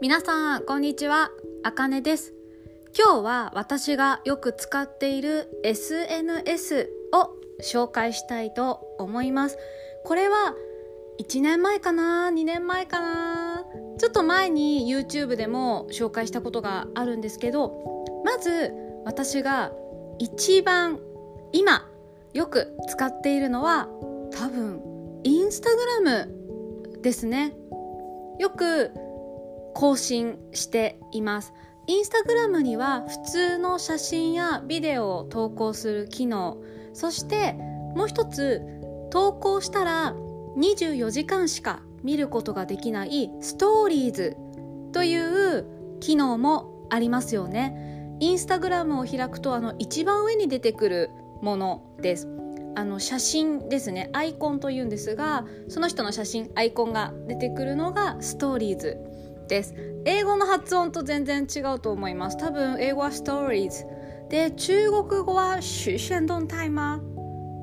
皆さん、こんにちは。あかねです。今日は私がよく使っている SNS を紹介したいと思います。これは1年前かな ?2 年前かな？ちょっと前に YouTube でも紹介したことがあるんですけど、まず私が一番今よく使っているのは多分インスタグラムですね。よく更新しています。インスタグラムには普通の写真やビデオを投稿する機能。そしてもう一つ投稿したら24時間しか見ることができないストーリーズという機能もありますよね。インスタグラムを開くとあの一番上に出てくるものです。あの写真ですね。アイコンというんですがその人の写真アイコンが出てくるのがストーリーズ。です。英語の発音と全然違うと思います。多分英語は stories で中国語はシシェンドンタイマ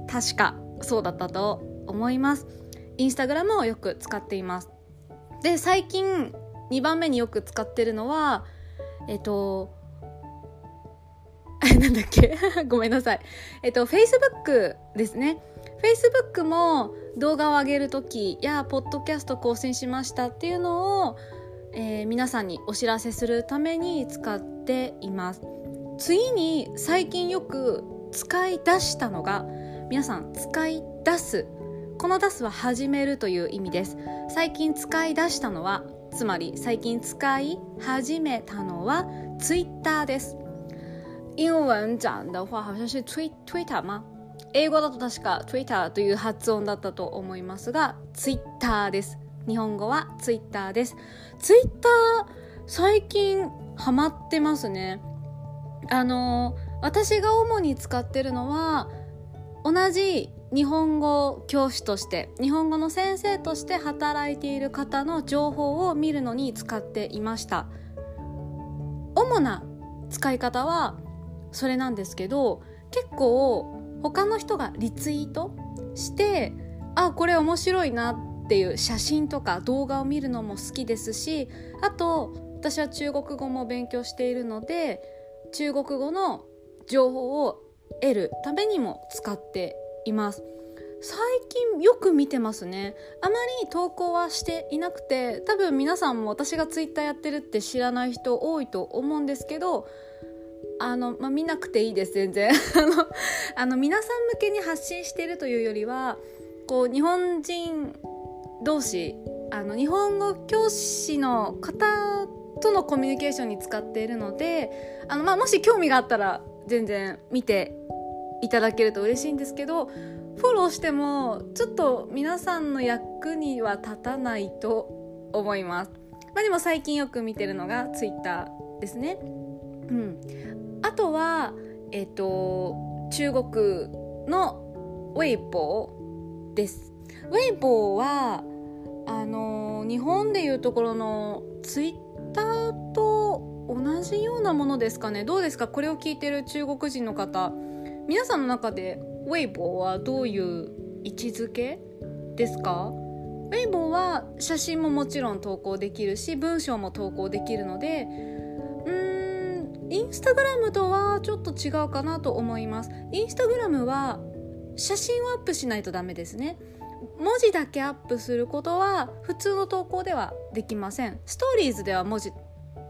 ー。確かそうだったと思います。インスタグラムをよく使っています。で最近2番目によく使ってるのはえっと なんだっけ？ごめんなさい。えっと、Facebook ですね。Facebook も動画を上げるときや、ポッドキャスト更新しましたっていうのを、えー、皆さんにお知らせするために使っています。次に最近よく使い出したのが皆さん使い出す。この出すは始めるという意味です。最近使い出したのはつまり最近使い始めたのは Twitter です。英文讲的话好像是 Twitter 吗？英語だと確か Twitter という発音だったと思いますが Twitter です。日本語はツイッターです。ツイッター、最近ハマってますね。あの、私が主に使ってるのは、同じ日本語教師として、日本語の先生として働いている方の情報を見るのに使っていました。主な使い方はそれなんですけど、結構他の人がリツイートして、あ、これ面白いなっていう写真とか動画を見るのも好きですしあと私は中国語も勉強しているので中国語の情報を得るためにも使っています。最近よく見てますね。あまり投稿はしていなくて多分皆さんも私がツイッターやってるって知らない人多いと思うんですけどあの、まあ、見なくていいです全然。あのあの皆さん向けに発信しているというよりはこう日本人同士あの日本語教師の方とのコミュニケーションに使っているのであの、まあ、もし興味があったら全然見ていただけると嬉しいんですけどフォローしてもちょっと皆さんの役には立たないと思います。まあ、でも最近よく見てるのが Twitter ですね。うん、あとは、えっ、ー、と中国のウェイボーです。ウェイボーはあの日本でいうところのツイッターと同じようなものですかね？どうですか？これを聞いてる中国人の方。皆さんの中でウェイボーはどういう位置づけですか？ウェイボーは写真ももちろん投稿できるし文章も投稿できるのでうんインスタグラムとはちょっと違うかなと思います。インスタグラムは写真をアップしないとダメですね。文字だけアップすることは普通の投稿ではできません。ストーリーズでは文字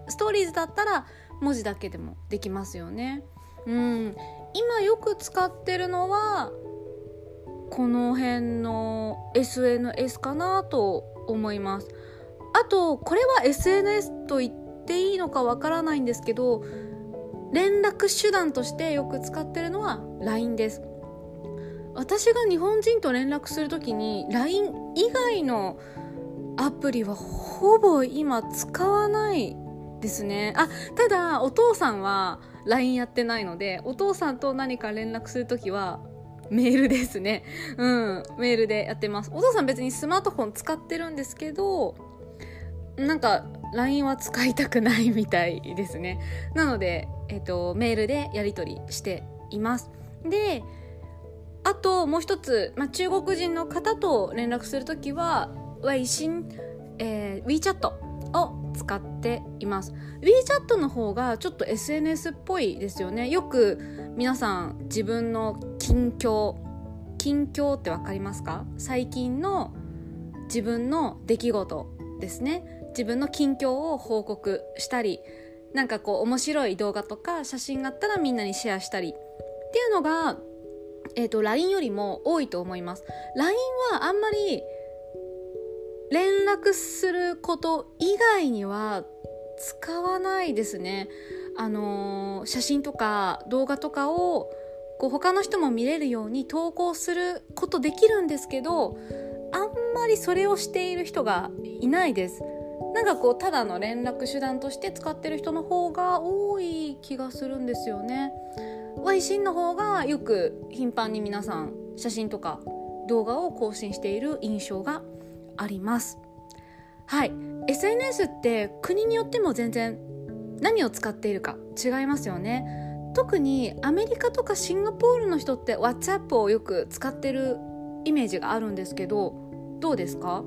ストーリーズだったら文字だけでもできますよね。うん。今よく使ってるのはこの辺の SNS かなと思います。あとこれは SNS と言っていいのかわからないんですけど連絡手段としてよく使ってるのは LINE です。私が日本人と連絡する時に LINE 以外のアプリはほぼ今使わないですね。あただお父さんは LINE やってないのでお父さんと何か連絡する時はメールですね。うんメールでやってます。お父さん別にスマートフォン使ってるんですけどなんか LINE は使いたくないみたいですね。なので、えっと、メールでやり取りしています。であともう一つ、まあ、中国人の方と連絡するときは、微信、えー、WeChat を使っています。WeChat の方がちょっと SNS っぽいですよね。よく皆さん自分の近況近況って分かりますか？最近の自分の出来事ですね。自分の近況を報告したりなんかこう面白い動画とか写真があったらみんなにシェアしたりっていうのが、えーと、LINE よりも多いと思います。LINE はあんまり連絡すること以外には使わないですね。あのー、写真とか動画とかをこう他の人も見れるように投稿することできるんですけどあんまりそれをしている人がいないです。なんかこうただの連絡手段として使ってる人の方が多い気がするんですよね。ワイシンの方がよく頻繁に皆さん写真とか動画を更新している印象があります。はい SNS って国によっても全然何を使っているか違いますよね。特にアメリカとかシンガポールの人って WhatsApp をよく使ってるイメージがあるんですけどどうですか？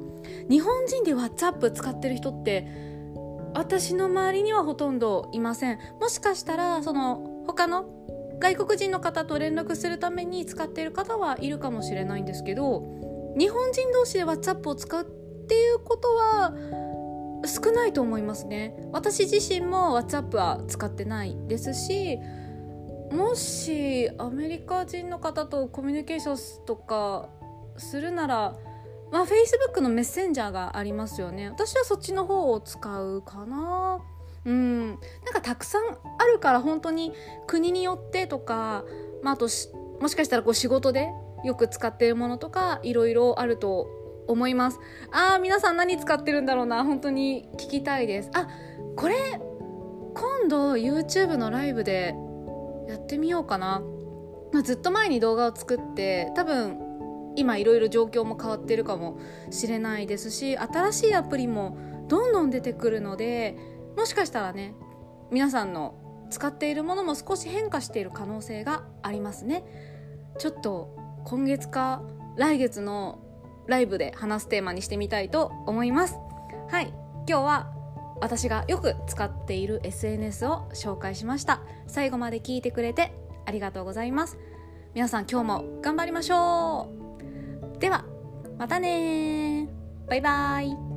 日本人で WhatsApp 使ってる人って私の周りにはほとんどいませんもしかしたらその他の外国人の方と連絡するために使っている方はいるかもしれないんですけど日本人同士で WhatsApp を使うっていうことは少ないと思いますね。私自身も WhatsApp は使ってないですしもしアメリカ人の方とコミュニケーションとかするならまあ、Facebook のメッセンジャーがありますよね。私はそっちの方を使うかな。うん。なんかたくさんあるから本当に国によってとか、まあ、あともしかしたらこう仕事でよく使ってるものとかいろいろあると思います。あー皆さん何使ってるんだろうな。本当に聞きたいです。あこれ今度 YouTube のライブでやってみようかな、まあ、ずっと前に動画を作って多分今いろいろ状況も変わってるかもしれないですし新しいアプリもどんどん出てくるのでもしかしたらね皆さんの使っているものも少し変化している可能性がありますね。ちょっと今月か来月のライブで話すテーマにしてみたいと思います。はい。今日は私がよく使っている SNS を紹介しました。最後まで聞いてくれてありがとうございます。皆さん今日も頑張りましょう。ではまたねバイバイ。